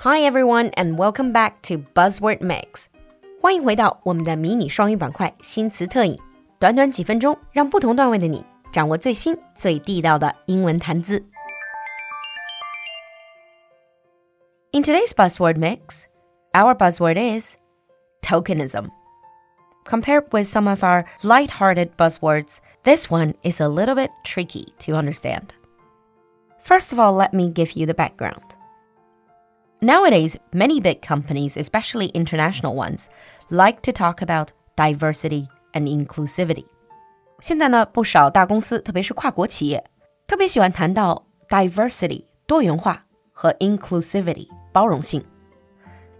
Hi everyone and welcome back to Buzzword Mix。欢迎回到我们的迷你双语板块新词特饮，短短几分钟，让不同段位的你掌握最新最地道的英文谈资。In today's buzzword mix, our buzzword is tokenism. Compared with some of our light-hearted buzzwords, this one is a little bit tricky to understand. First of all, let me give you the background. Nowadays, many big companies, especially international ones, like to talk about diversity and inclusivity. 现在呢，不少大公司，特别是跨国企业，特别喜欢谈到 diversity 多元化和 inclusivity 包容性。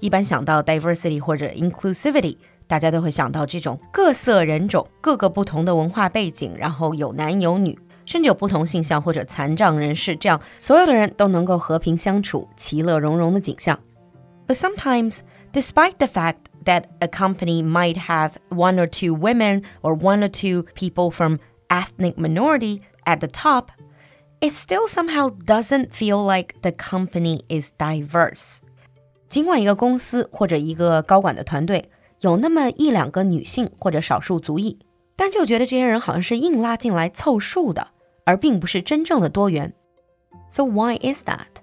一般想到 diversity 或者 inclusivity，大家都会想到这种各色人种、各个不同的文化背景，然后有男有女。 甚至有不同性向或者残障人士，这样所有的人都能够和平相处、其乐融融的景象。But sometimes, despite the fact that a company might have one or two women or one or two people from ethnic minority at the top, it still somehow doesn't feel like the company is diverse. 尽管一个公司或者一个高管的团队有那么一两个女性或者少数族裔， 但就觉得这些人好像是硬拉进来凑数的。而并不是真正的多元。So why is that?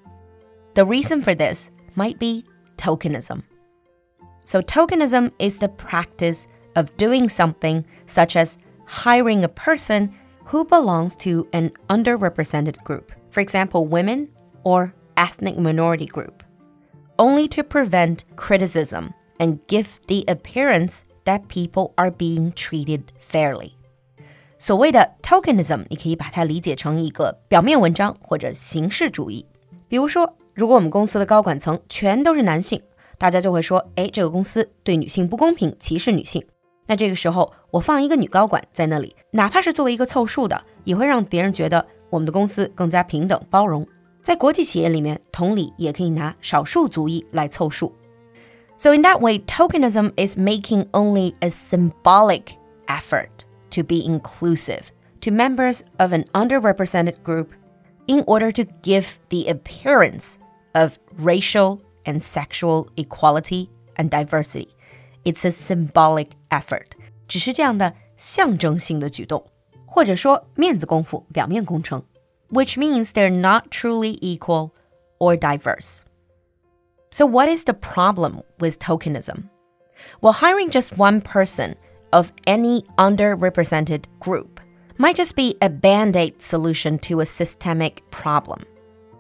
The reason for this might be tokenism. So tokenism is the practice of doing something such as hiring a person who belongs to an underrepresented group, for example, women or ethnic minority group, only to prevent criticism and give the appearance that people are being treated fairly. 所谓的 tokenism，你可以把它理解成一个表面文章或者形式主义。比如说，如果我们公司的高管层全都是男性，大家就会说，哎，这个公司对女性不公平，歧视女性。那这个时候，我放一个女高管在那里，哪怕是作为一个凑数的，也会让别人觉得我们的公司更加平等包容。在国际企业里面，同理也可以拿少数族裔来凑数。So in that way, tokenism is making only a symbolic effort to be inclusive to members of an underrepresented group in order to give the appearance of racial and sexual equality and diversity. It's a symbolic effort. 只是这样的象征性的举动，或者说面子功夫、表面工程，which means they're not truly equal or diverse. So, what is the problem with tokenism? Well, hiring just one person of any underrepresented group might just be a band aid solution to a systemic problem.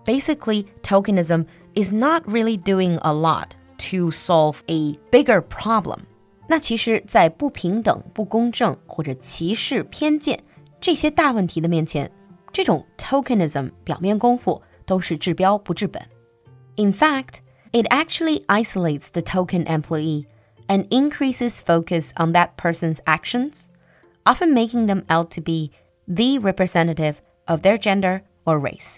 Basically, tokenism is not really doing a lot to solve a bigger problem. 那其实，在不平等、不公正或者歧视、偏见这些大问题的面前，这种 tokenism 表面功夫都是治标不治本。In fact, it actually isolates the token employee and increases focus on that person's actions, often making them out to be the representative of their gender or race.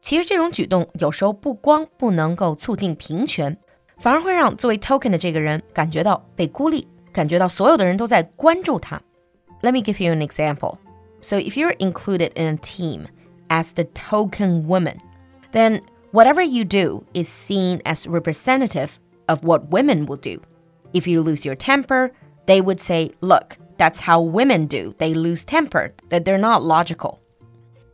其实这种举动有时候不光不能够促进平权，反而会让作为 token 的这个人感觉到被孤立，感觉到所有的人都在关注他。Let me give you an example. So if you're included in a team as the token woman, then whatever you do is seen as representative of what women will do. If you lose your temper, they would say, look, that's how women do. They lose temper, that they're not logical.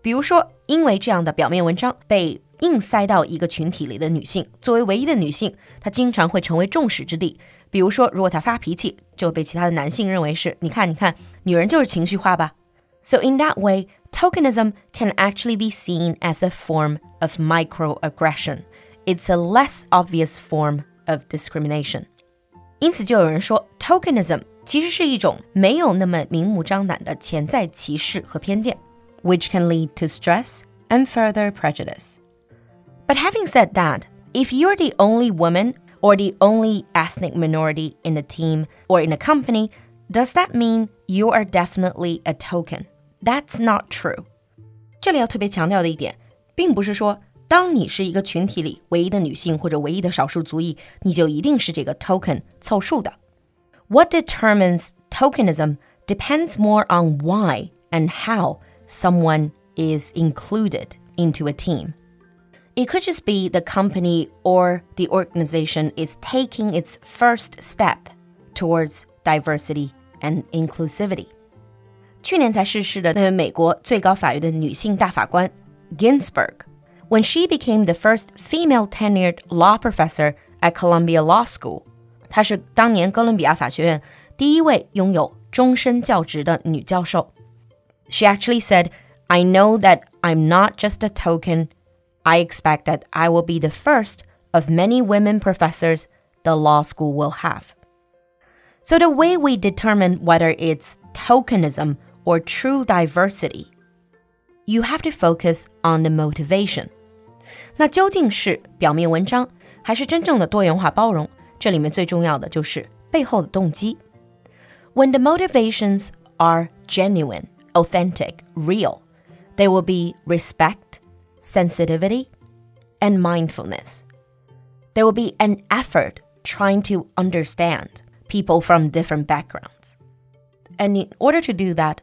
比如说，因为这样的表面文章被硬塞到一个群体里的女性，作为唯一的女性，她经常会成为众矢之的。比如说，如果她发脾气，就被其他的男性认为是，你看，你看，女人就是情绪化吧。So in that way, tokenism can actually be seen as a form of microaggression. It's a less obvious form of discrimination. 因此，就有人说，tokenism 其实是一种没有那么明目张胆的潜在歧视和偏见，which can lead to stress and further prejudice. But having said that, if you're the only woman or the only ethnic minority in a team or in a company, does that mean you are definitely a token? That's not true. 这里要特别强调的一点，并不是说当你是一个群体里唯一的女性或者唯一的少数族裔，你就一定是这个 token 凑数的。What determines tokenism depends more on why and how someone is included into a team. It could just be the company or the organization is taking its first step towards diversity and inclusivity. 去年才逝世的那位美国最高法院的女性大法官 Ginsburg, when she became the first female tenured law professor at Columbia Law School，她是当年哥伦比亚法学院第一位拥有终身教职的女教授。She actually said, "I know that I'm not just a token." I expect that I will be the first of many women professors the law school will have. So, the way we determine whether it's tokenism or true diversity, you have to focus on the motivation. 那究竟是表面文章，还是真正的多元化包容？这里面最重要的就是背后的动机。When the motivations are genuine, authentic, real, there will be respect, sensitivity, and mindfulness. There will be an effort trying to understand people from different backgrounds. And in order to do that,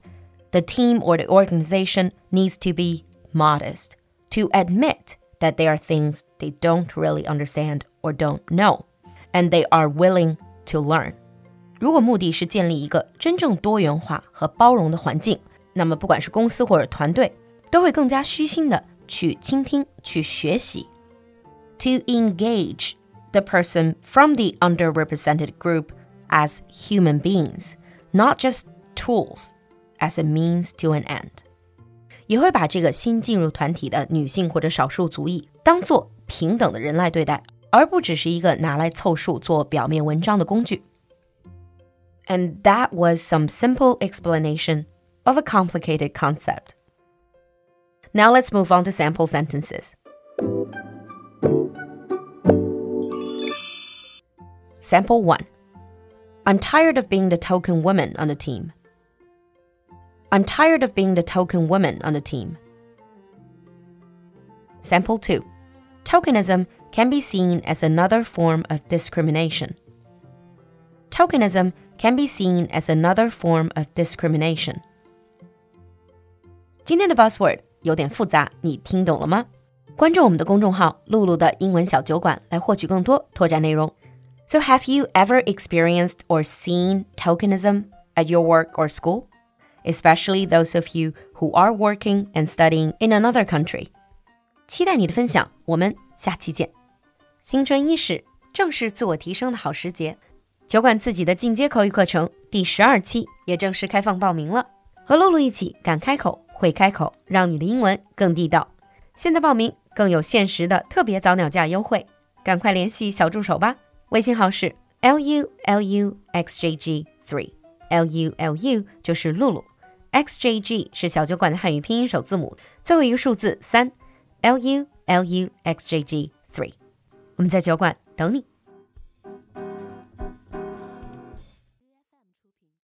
the team or the organization needs to be modest, to admit that there are things they don't really understand or don't know, and they are willing to learn. 如果目的是建立一个真正多元化和包容的环境，那么不管是公司或者团队，都会更加虚心的去倾听、去学习。To engage the person from the underrepresented group as human beings, not just tools, as a means to an end. 也会把这个新进入团体的女性或者少数族裔当做平等的人来对待，而不只是一个拿来凑数做表面文章的工具。And that was some simple explanation of a complicated concept. Now let's move on to sample sentences. Sample 1 I'm tired of being the token woman on the team. I'm tired of being the token woman on the team. Sample 2 Tokenism can be seen as another form of discrimination. Tokenism can be seen as another form of discrimination. 今天的 buzzword 有点复杂，你听懂了吗？关注我们的公众号“露露的英文小酒馆”来获取更多拓展内容。So, have you ever experienced or seen tokenism at your work or school? Especially those of you who are working and studying in another country. 期待你的分享，我们下期见。新春伊始，正是自我提升的好时节。酒馆自己的进阶口语课程第十二期也正式开放报名了，和露露一起敢开口、会开口，让你的英文更地道。现在报名更有限时的特别早鸟价优惠，赶快联系小助手吧。微信号是 l u l u x j g three，l u l u 就是露露，x j g 是小酒馆的汉语拼音首字母，最后一个数字三，l u l u x j g three。我们在酒馆等你。